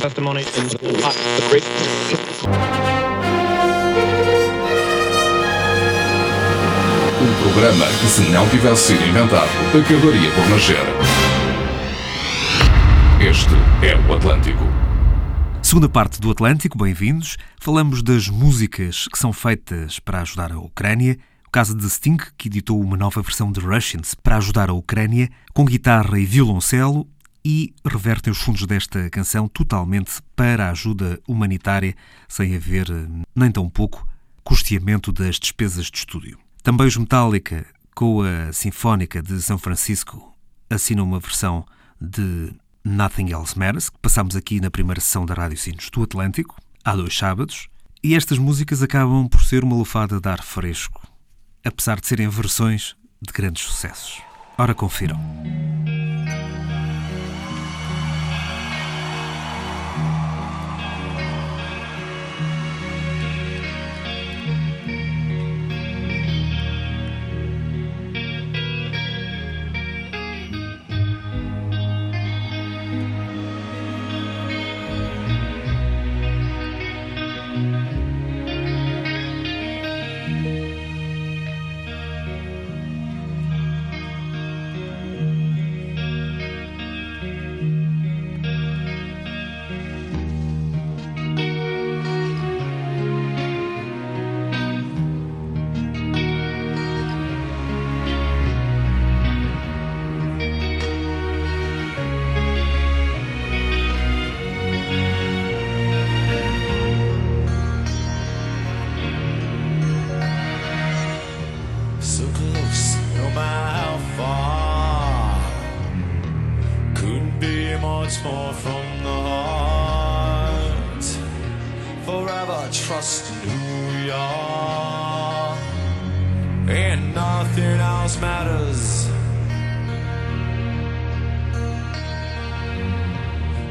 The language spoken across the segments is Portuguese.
testimony in the great. Um programa que, se não tivesse sido inventado, acabaria por nascer. Este é o Atlântico. Segunda parte do Atlântico, bem-vindos. Falamos das músicas que são feitas para ajudar a Ucrânia. O caso de Sting, que editou uma nova versão de Russians para ajudar a Ucrânia, com guitarra e violoncelo, e revertem os fundos desta canção totalmente para a ajuda humanitária, sem haver nem tão pouco custeamento das despesas de estúdio. Também os Metallica, com a Sinfónica de São Francisco, assinam uma versão de Nothing Else Matters, que passámos aqui na primeira sessão da Rádio Sinos do Atlântico, há dois sábados, e estas músicas acabam por ser uma lufada de ar fresco, apesar de serem versões de grandes sucessos. Ora, confiram. And nothing else matters.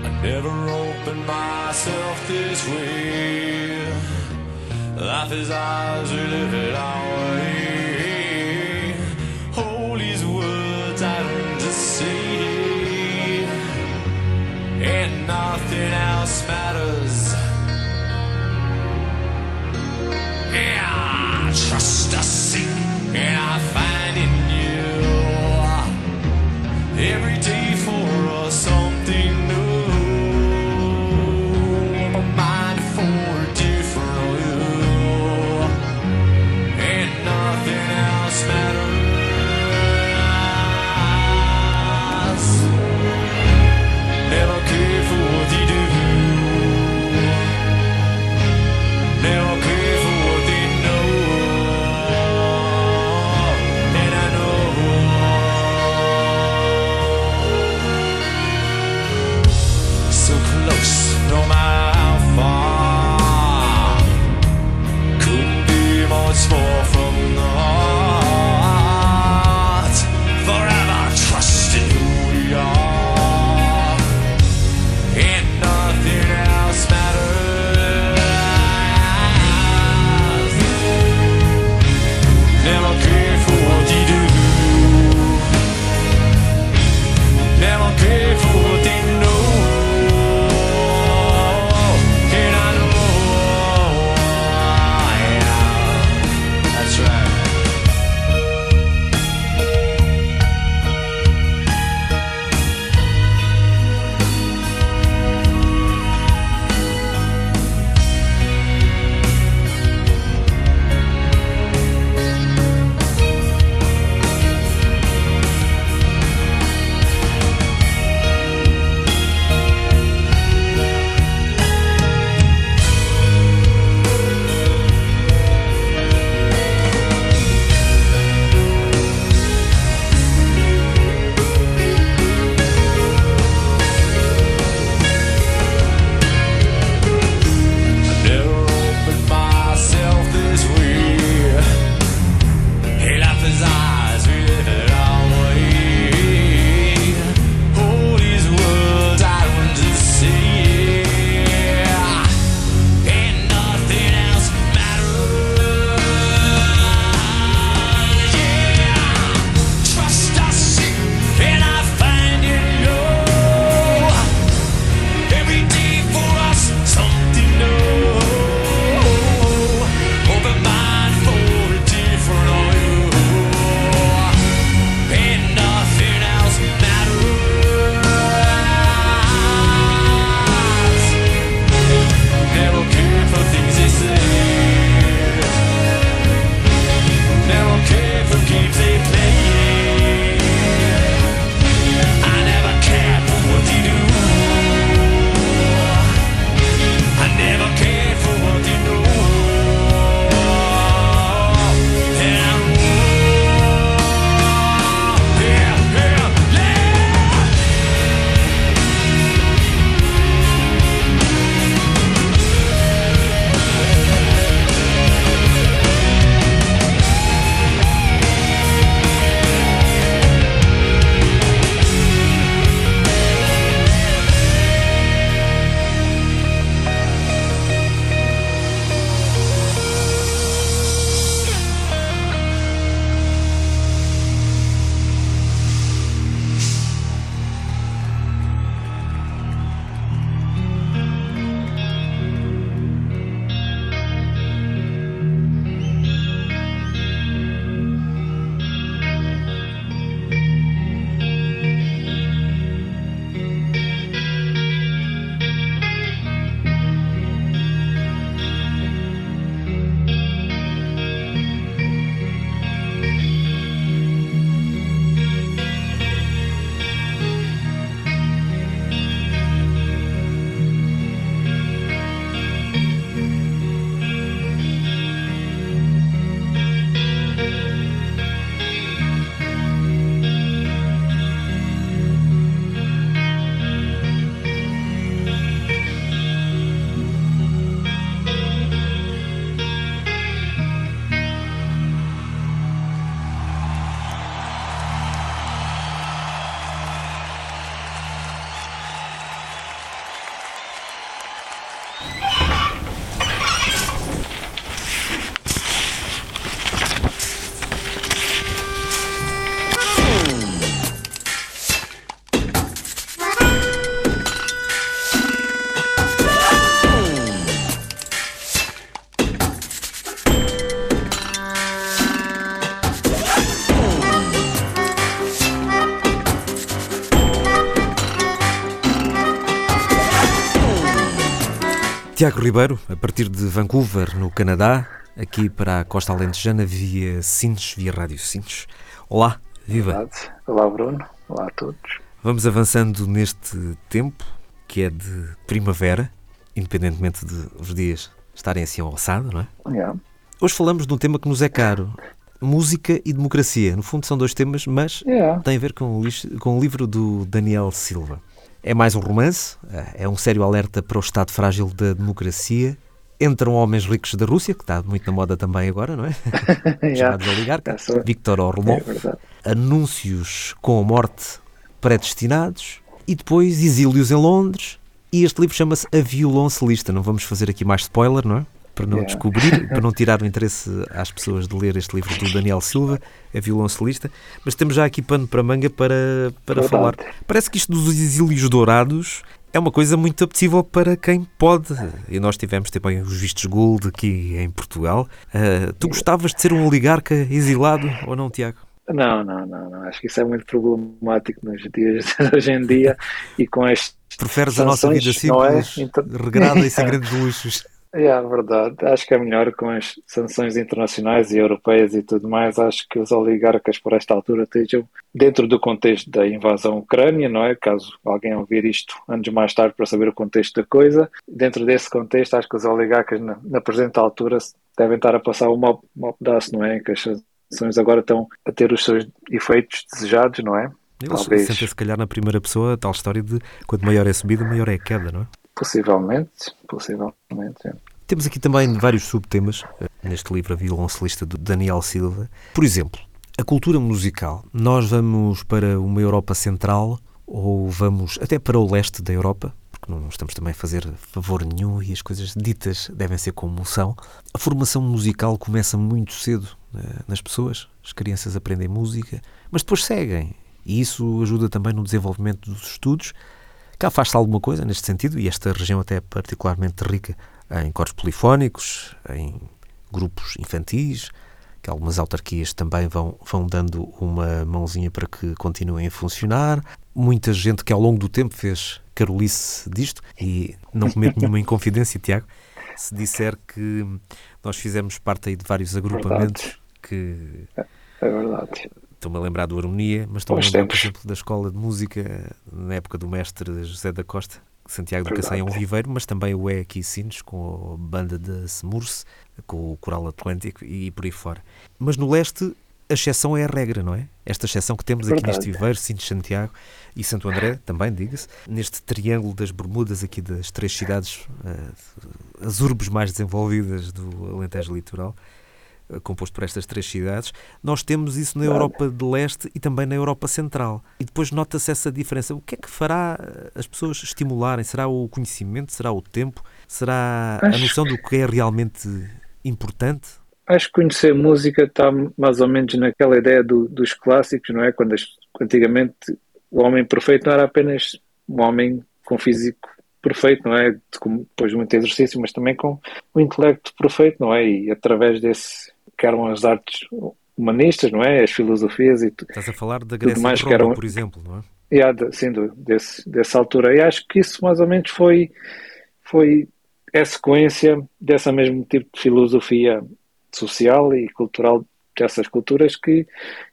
I never opened myself this way. Life is ours, we live it our way. Tiago Ribeiro, a partir de Vancouver, no Canadá, aqui para a Costa Alentejana via Sines, via Rádio Sines. Olá, viva! Olá, Bruno. Olá a todos. Vamos avançando neste tempo que é de primavera, independentemente de os dias estarem assim ao alçado, não é? Yeah. Hoje falamos de um tema que nos é caro. Música e democracia. No fundo são dois temas, mas Yeah. tem a ver com o, com o livro do Daniel Silva. É mais um romance, é um sério alerta para o estado frágil da democracia. Entram homens ricos da Rússia, que está muito na moda também agora, não é? Chamados oligarcas. Victor É Orlon. verdade. Anúncios com a morte predestinados. E depois exílios em Londres. E este livro chama-se A Violoncelista. Não vamos fazer aqui mais spoiler, não é? Para não Yeah. descobrir, para não tirar o interesse às pessoas de ler este livro do Daniel Silva, A Violoncelista. Mas temos já aqui pano para manga para, para Verdade. falar. Parece que isto dos exílios dourados é uma coisa muito apetecível para quem pode. E nós tivemos também os vistos gold aqui em Portugal. Ah, tu gostavas de ser um oligarca exilado ou não, Tiago? Não, não, não, não. Acho que isso é muito problemático nos dias de hoje em dia e com as Preferes a nossa sanções, vida é? simples, Então- regrada e sem grandes luxos. É a verdade. Acho que é melhor com as sanções internacionais e europeias e tudo mais. Acho que os oligarcas, por esta altura, estejam dentro do contexto da invasão ucrânia, não é? Caso alguém ouvir isto anos mais tarde para saber o contexto da coisa. Dentro desse contexto, acho que os oligarcas, na, na presente altura, devem estar a passar um mau, mau pedaço, não é? Que as sanções agora estão a ter os seus efeitos desejados, não é? Eles Talvez. sentem se calhar na primeira pessoa a tal história de quanto maior é a subida, maior é a queda, não é? Possivelmente, possivelmente. é. Temos aqui também vários subtemas eh, neste livro A Violoncelista do Daniel Silva. Por exemplo, a cultura musical. Nós vamos para uma Europa central ou vamos até para o leste da Europa, porque não estamos também a fazer favor nenhum e as coisas ditas devem ser como são. A formação musical começa muito cedo eh, nas pessoas. As crianças aprendem música, mas depois seguem. E isso ajuda também no desenvolvimento dos estudos. Cá faz-se alguma coisa neste sentido, e esta região até é particularmente rica em coros polifónicos, em grupos infantis, que algumas autarquias também vão, vão dando uma mãozinha para que continuem a funcionar. Muita gente que ao longo do tempo fez carolice disto, e não cometo nenhuma inconfidência, Tiago, se disser que nós fizemos parte aí de vários agrupamentos que É verdade. Estou-me a lembrar do Harmonia, mas estou-me a lembrar, por exemplo, da escola de música na época do mestre José da Costa. Santiago do Cacém é um Verdade. viveiro, mas também o é aqui em Sines, com a banda de Semurse, com o Coral Atlântico e por aí fora. Mas no leste, a exceção é a regra, não é? Esta exceção que temos aqui neste Verdade. viveiro, Sines, Santiago e Santo André, também, diga-se, neste triângulo das Bermudas aqui das três cidades, eh, as urbes mais desenvolvidas do Alentejo Litoral, composto por estas três cidades, nós temos isso na. Europa de Leste e também na Europa Central. E depois nota-se essa diferença. O que é que fará eh, as pessoas estimularem? Será o conhecimento? Será o tempo? Será a noção do que é realmente importante? Acho que conhecer música está mais ou menos naquela ideia do- dos clássicos, não é? Quando as- antigamente o homem perfeito não era apenas um homem com físico perfeito, não é? Com, depois de muito exercício, mas também com o intelecto perfeito, não é? E através desse, que eram as artes humanistas, não é? As filosofias e Estás a falar da Grécia mais que Roma, era um- por exemplo, não é? e de- sim, desse, dessa altura. E acho que isso mais ou menos foi, foi a sequência dessa mesmo tipo de filosofia social e cultural dessas culturas que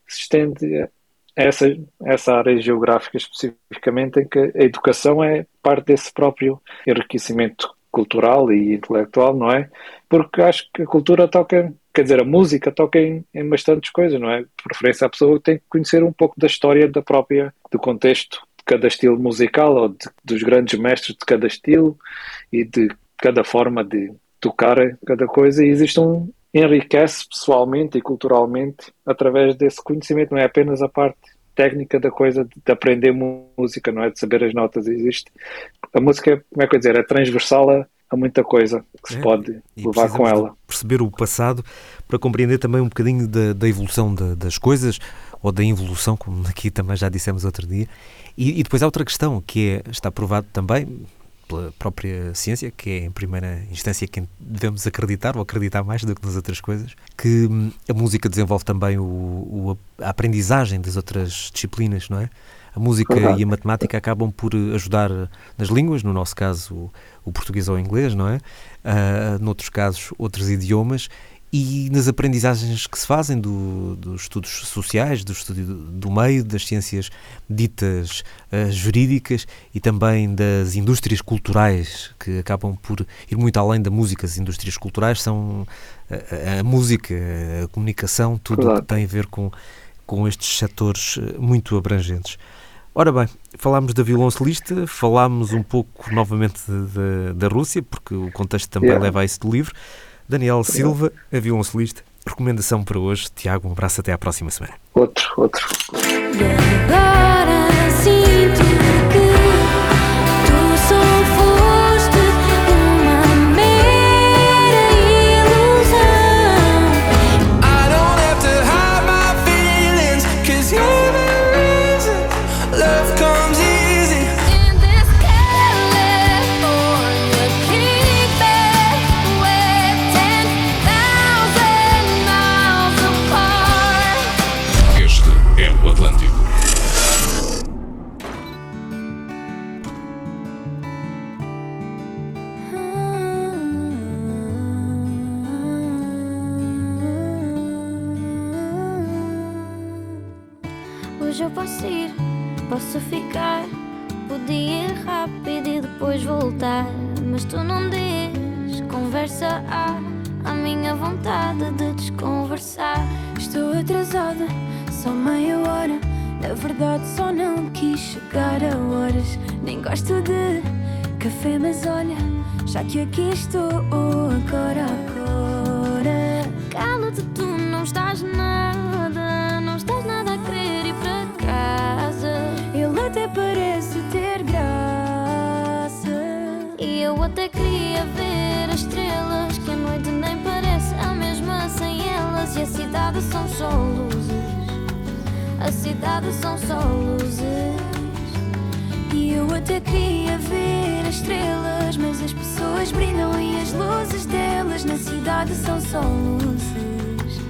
se estende a essa, a essa área geográfica especificamente em que a educação é parte desse próprio enriquecimento cultural e intelectual, não é? Porque acho que a cultura toca, quer dizer, a música toca em, em bastantes coisas, não é? De preferência a pessoa tem que conhecer um pouco da história da própria, do contexto de cada estilo musical ou de- dos grandes mestres de cada estilo e de cada forma de tocar cada coisa e existe um enriquece pessoalmente e culturalmente através desse conhecimento, não é apenas a parte técnica da coisa de, de aprender música, não é de saber as notas, existe a música, como é que eu dizer, é transversal a, a muita coisa que se É, pode levar com de ela. perceber o passado para compreender também um bocadinho da, da evolução da- das coisas ou da involução, como aqui também já dissemos outro dia. E, e depois há outra questão que é, está provado também pela própria ciência, que é em primeira instância quem devemos acreditar ou acreditar mais do que nas outras coisas, que hum, a música desenvolve também o, o- a aprendizagem das outras disciplinas, não é? A música Verdade. e a matemática acabam por ajudar nas línguas, no nosso caso o, o português ou o inglês, não é? Uh, noutros casos, outros idiomas, e nas aprendizagens que se fazem do, dos estudos sociais, do estudo do meio, das ciências ditas uh, jurídicas e também das indústrias culturais, que acabam por ir muito além da música. As indústrias culturais são a, eh, a música, a comunicação, tudo claro. que tem a ver com, com estes setores eh, muito abrangentes. Ora bem, falámos da violoncelista, falámos um pouco novamente da Rússia, porque o contexto também yeah. leva a isso do livro. Daniel Silva, a violoncelista. Recomendação para hoje. Tiago, um abraço até à próxima semana. Outro, outro. Só não quis chegar a horas. Nem gosto de café, mas olha, já que aqui estou agora, agora. Cala-te, tu não estás nada, não estás nada a querer ir para casa. Ele até parece ter graça. E eu até queria ver as estrelas, que a noite nem parece a mesma sem elas. E a cidade são só luzes. Cidade são só luzes. E eu até queria ver as estrelas, mas as pessoas brilham e as luzes delas na cidade são só luzes.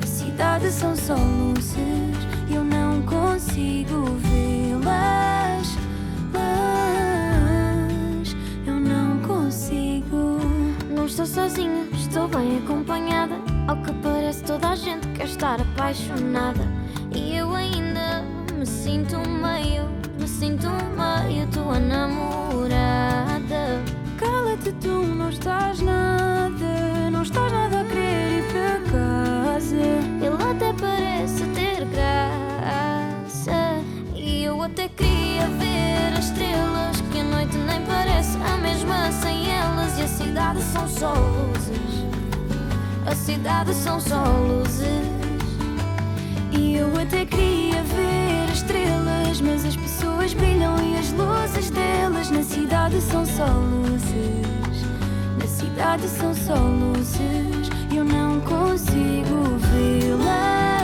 Na cidade são só luzes. Eu não consigo vê-las, eu não consigo. Não estou sozinha, estou bem acompanhada. Ao que parece, toda a gente quer estar apaixonada. Sinto meio, me sinto meio tua namorada. Cala-te, tu não estás nada, não estás nada a querer ir para casa. Ele até parece ter graça. E eu até queria ver as estrelas, que a noite nem parece a mesma sem elas. E a cidade são só luzes. A cidade são só luzes. E eu até queria ver mas as pessoas brilham e as luzes delas na cidade são só luzes. Na cidade são só luzes, eu não consigo vê-las.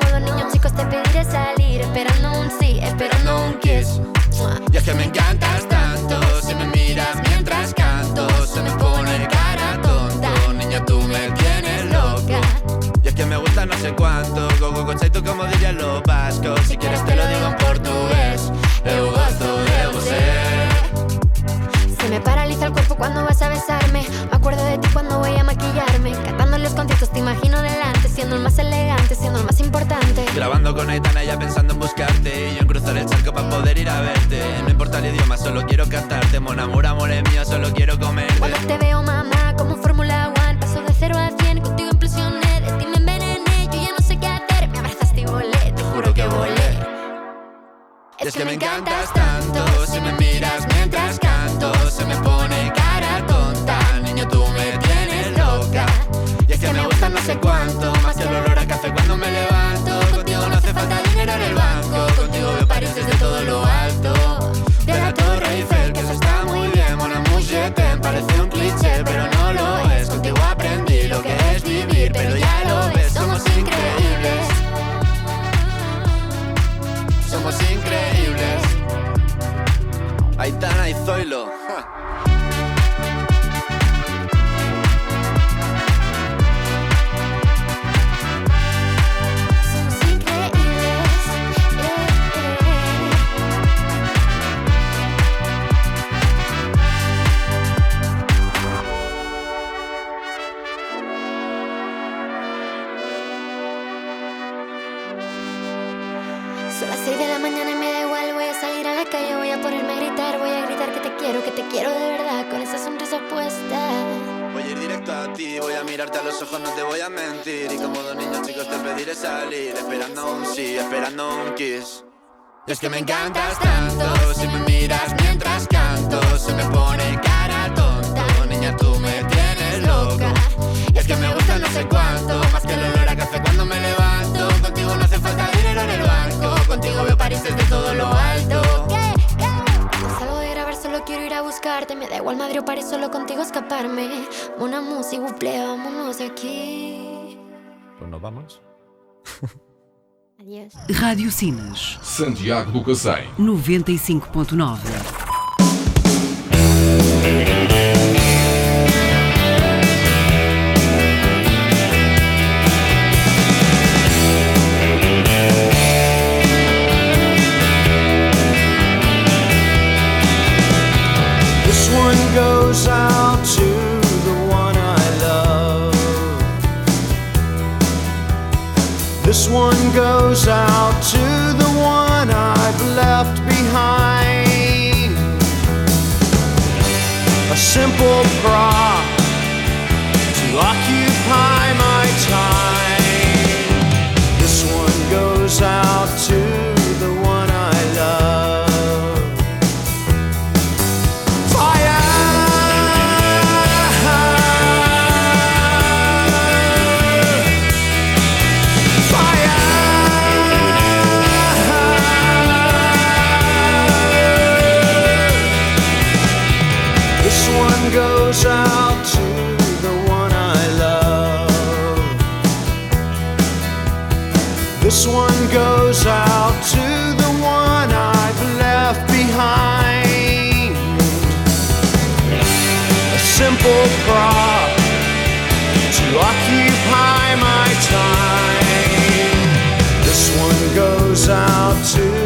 niños chicos te pediré salir, esperando un sí, esperando un kiss. Y es que me encantas tanto, si me miras mientras con Aitana ya pensando en buscarte. Y yo en cruzar el charco para poder ir a verte. No importa el idioma, solo quiero cantarte. Mon amor, amor es mío, solo quiero comerte. Cuando te veo, mamá, como Fórmula One, paso de cero a cien, contigo implosioné, de ti me envenené, yo ya no sé qué hacer, me abrazaste y volé, te juro que volé. Y es que me encantas tanto Si me miras esperando un sí, esperando un kiss. Es que me encantas tanto, si me miras mientras canto, se me pone cara tonta. Niña, tú me tienes loca. Y es que me gusta no sé cuánto, más que el olor a café cuando me levanto. Contigo no hace falta dinero en el banco, contigo veo París desde todo lo alto. No salgo de grabar, solo quiero ir a buscarte. Me da igual Madrid o París, solo contigo escaparme. Una música, buple, vámonos de aquí. Pues nos vamos. Adiós. Rádio Sinas Santiago do Cacém. 95.9. This one goes out one goes out to the one I've left behind. A simple prop to occupy This one goes out to the one I've left behind. A simple prop to occupy my time. This one goes out to